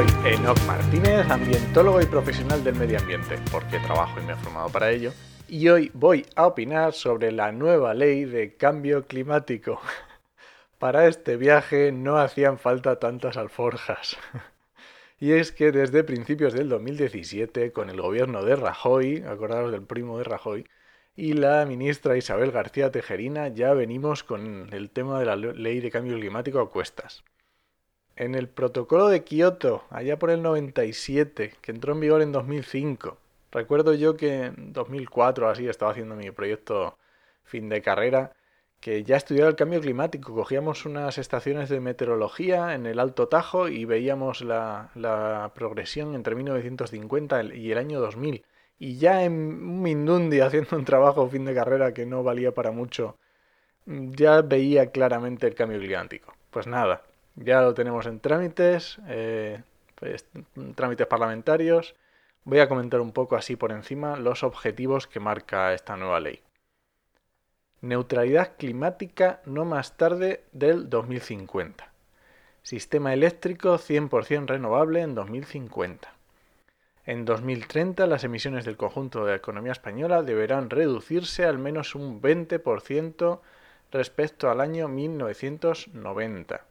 Soy Enoc Martínez, ambientólogo y profesional del medio ambiente, porque trabajo y me he formado para ello, y hoy voy a opinar sobre la nueva ley de cambio climático. Para este viaje no hacían falta tantas alforjas. Y es que desde principios del 2017, con el gobierno de Rajoy, acordaros del primo de Rajoy, y la ministra Isabel García Tejerina, ya venimos con el tema de la ley de cambio climático a cuestas en el protocolo de Kioto, allá por el 97, que entró en vigor en 2005. Recuerdo yo que en 2004 así estaba haciendo mi proyecto fin de carrera, que ya estudiaba el cambio climático. Cogíamos unas estaciones de meteorología en el Alto Tajo y veíamos la, la progresión entre 1950 y el año 2000. Y ya en un Mindundi haciendo un trabajo fin de carrera que no valía para mucho, ya veía claramente el cambio climático. Pues nada, ya lo tenemos en trámites, eh, pues, trámites parlamentarios. Voy a comentar un poco así por encima los objetivos que marca esta nueva ley. Neutralidad climática no más tarde del 2050. Sistema eléctrico 100% renovable en 2050. En 2030 las emisiones del conjunto de la economía española deberán reducirse al menos un 20% respecto al año 1990.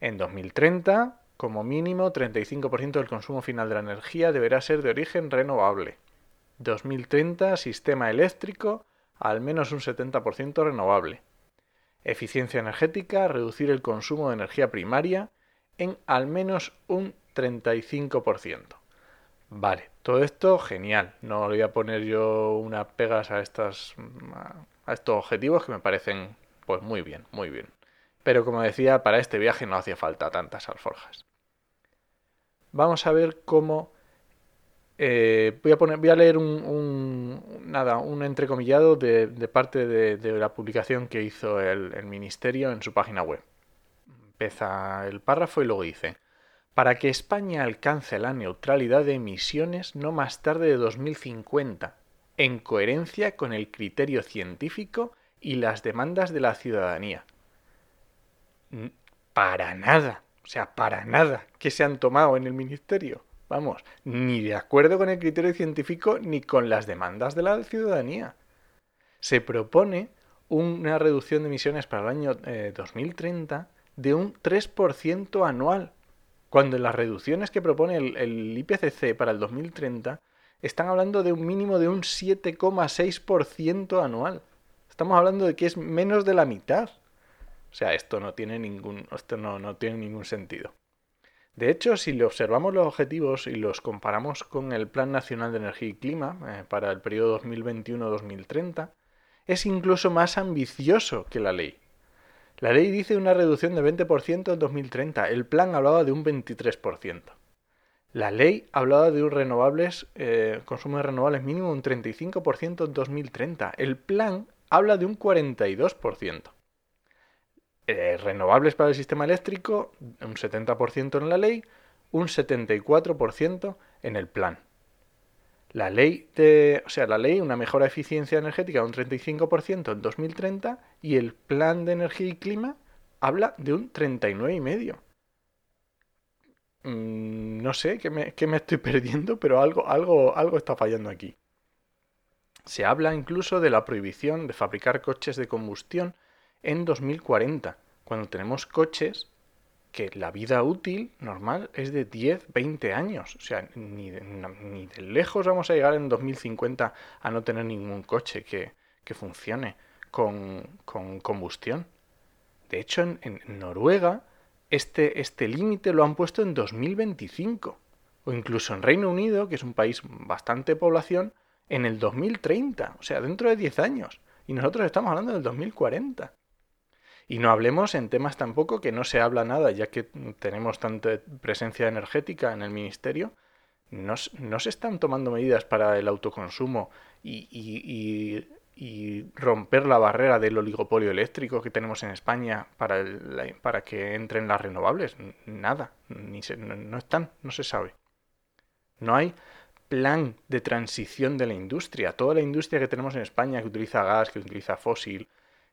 En 2030, como mínimo, 35% del consumo final de la energía deberá ser de origen renovable. 2030, sistema eléctrico, al menos un 70% renovable. Eficiencia energética, reducir el consumo de energía primaria en al menos un 35%. Vale, todo esto genial. No voy a poner yo unas pegas a, a estos objetivos que me parecen pues muy bien, muy bien. Pero como decía, para este viaje no hacía falta tantas alforjas. Vamos a ver cómo... Eh, voy, a a leer un, nada, un entrecomillado de, parte de, la publicación que hizo el, el Ministerio en su página web. Empieza el párrafo y luego dice, para que España alcance la neutralidad de emisiones no más tarde de 2050, en coherencia con el criterio científico y las demandas de la ciudadanía, para nada, o sea, para nada que se han tomado en el ministerio. Vamos, ni de acuerdo con el criterio científico ni con las demandas de la ciudadanía. Se propone una reducción de emisiones para el año 2030 eh, de un 3% anual, cuando las reducciones que propone el, el IPCC para el 2030 están hablando de un mínimo de un 7,6% anual. Estamos hablando de que es menos de la mitad. O sea, esto no tiene ningún, esto no, no tiene ningún sentido. De hecho, si le observamos los objetivos y los comparamos con el Plan Nacional de Energía y Clima eh, para el periodo 2021-2030, es incluso más ambicioso que la ley. La ley dice una reducción de 20% en 2030, el plan hablaba de un 23%. La ley hablaba de un renovables, eh, consumo de renovables mínimo un 35% en 2030, el plan habla de un 42%. Eh, renovables para el sistema eléctrico, un 70% en la ley, un 74% en el plan. La ley de, o sea, la ley, una mejora de eficiencia energética de un 35% en 2030 y el plan de energía y clima habla de un 39,5%. Mm, no sé qué me, me, estoy perdiendo, pero algo, algo, algo está fallando aquí. Se habla incluso de la prohibición de fabricar coches de combustión en 2040, cuando tenemos coches que la vida útil normal es de 10, 20 años. O sea, ni de, ni de lejos vamos a llegar en 2050 a no tener ningún coche que, que funcione con, con, combustión. De hecho, en, en Noruega este, este límite lo han puesto en 2025. O incluso en Reino Unido, que es un país bastante población, en el 2030. O sea, dentro de 10 años. Y nosotros estamos hablando del 2040. Y no hablemos en temas tampoco que no se habla nada, ya que tenemos tanta presencia energética en el ministerio, no, se están tomando medidas para el autoconsumo y, romper la barrera del oligopolio eléctrico que tenemos en España para, para que entren las renovables. Nada, ni no, están, no se sabe. No hay plan de transición de la industria. Toda la industria que tenemos en España que utiliza gas, que utiliza fósil,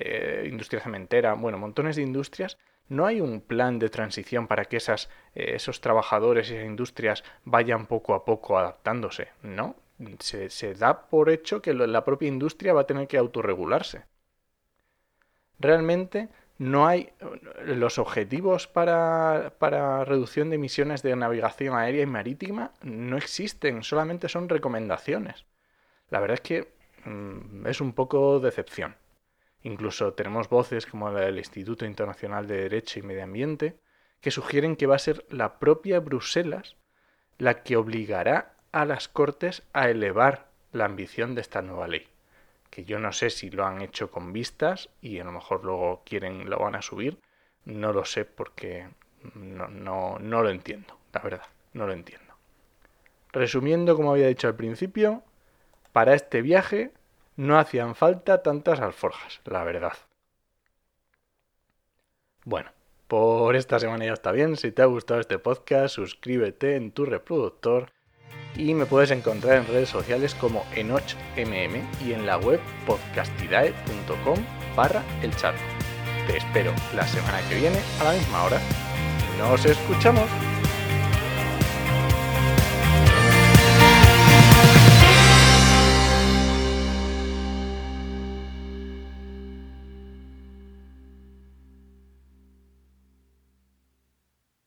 eh, industria cementera, bueno, montones de industrias, no hay un plan de transición para que esas, eh, esos trabajadores y esas industrias vayan poco a poco adaptándose. No, se, da por hecho que la propia industria va a tener que autorregularse. Realmente no hay los objetivos para, para, reducción de emisiones de navegación aérea y marítima no existen, solamente son recomendaciones. La verdad es que mm, es un poco decepción. Incluso tenemos voces como la del Instituto Internacional de Derecho y Medio Ambiente que sugieren que va a ser la propia Bruselas la que obligará a las Cortes a elevar la ambición de esta nueva ley. Que yo no sé si lo han hecho con vistas y a lo mejor luego quieren lo van a subir. No lo sé porque no, no, no lo entiendo, la verdad, no lo entiendo. Resumiendo, como había dicho al principio, para este viaje no hacían falta tantas alforjas, la verdad. Bueno, por esta semana ya está bien. Si te ha gustado este podcast, suscríbete en tu reproductor y me puedes encontrar en redes sociales como enochmm y en la web podcastidae.com barra el chat. Te espero la semana que viene a la misma hora. Nos escuchamos.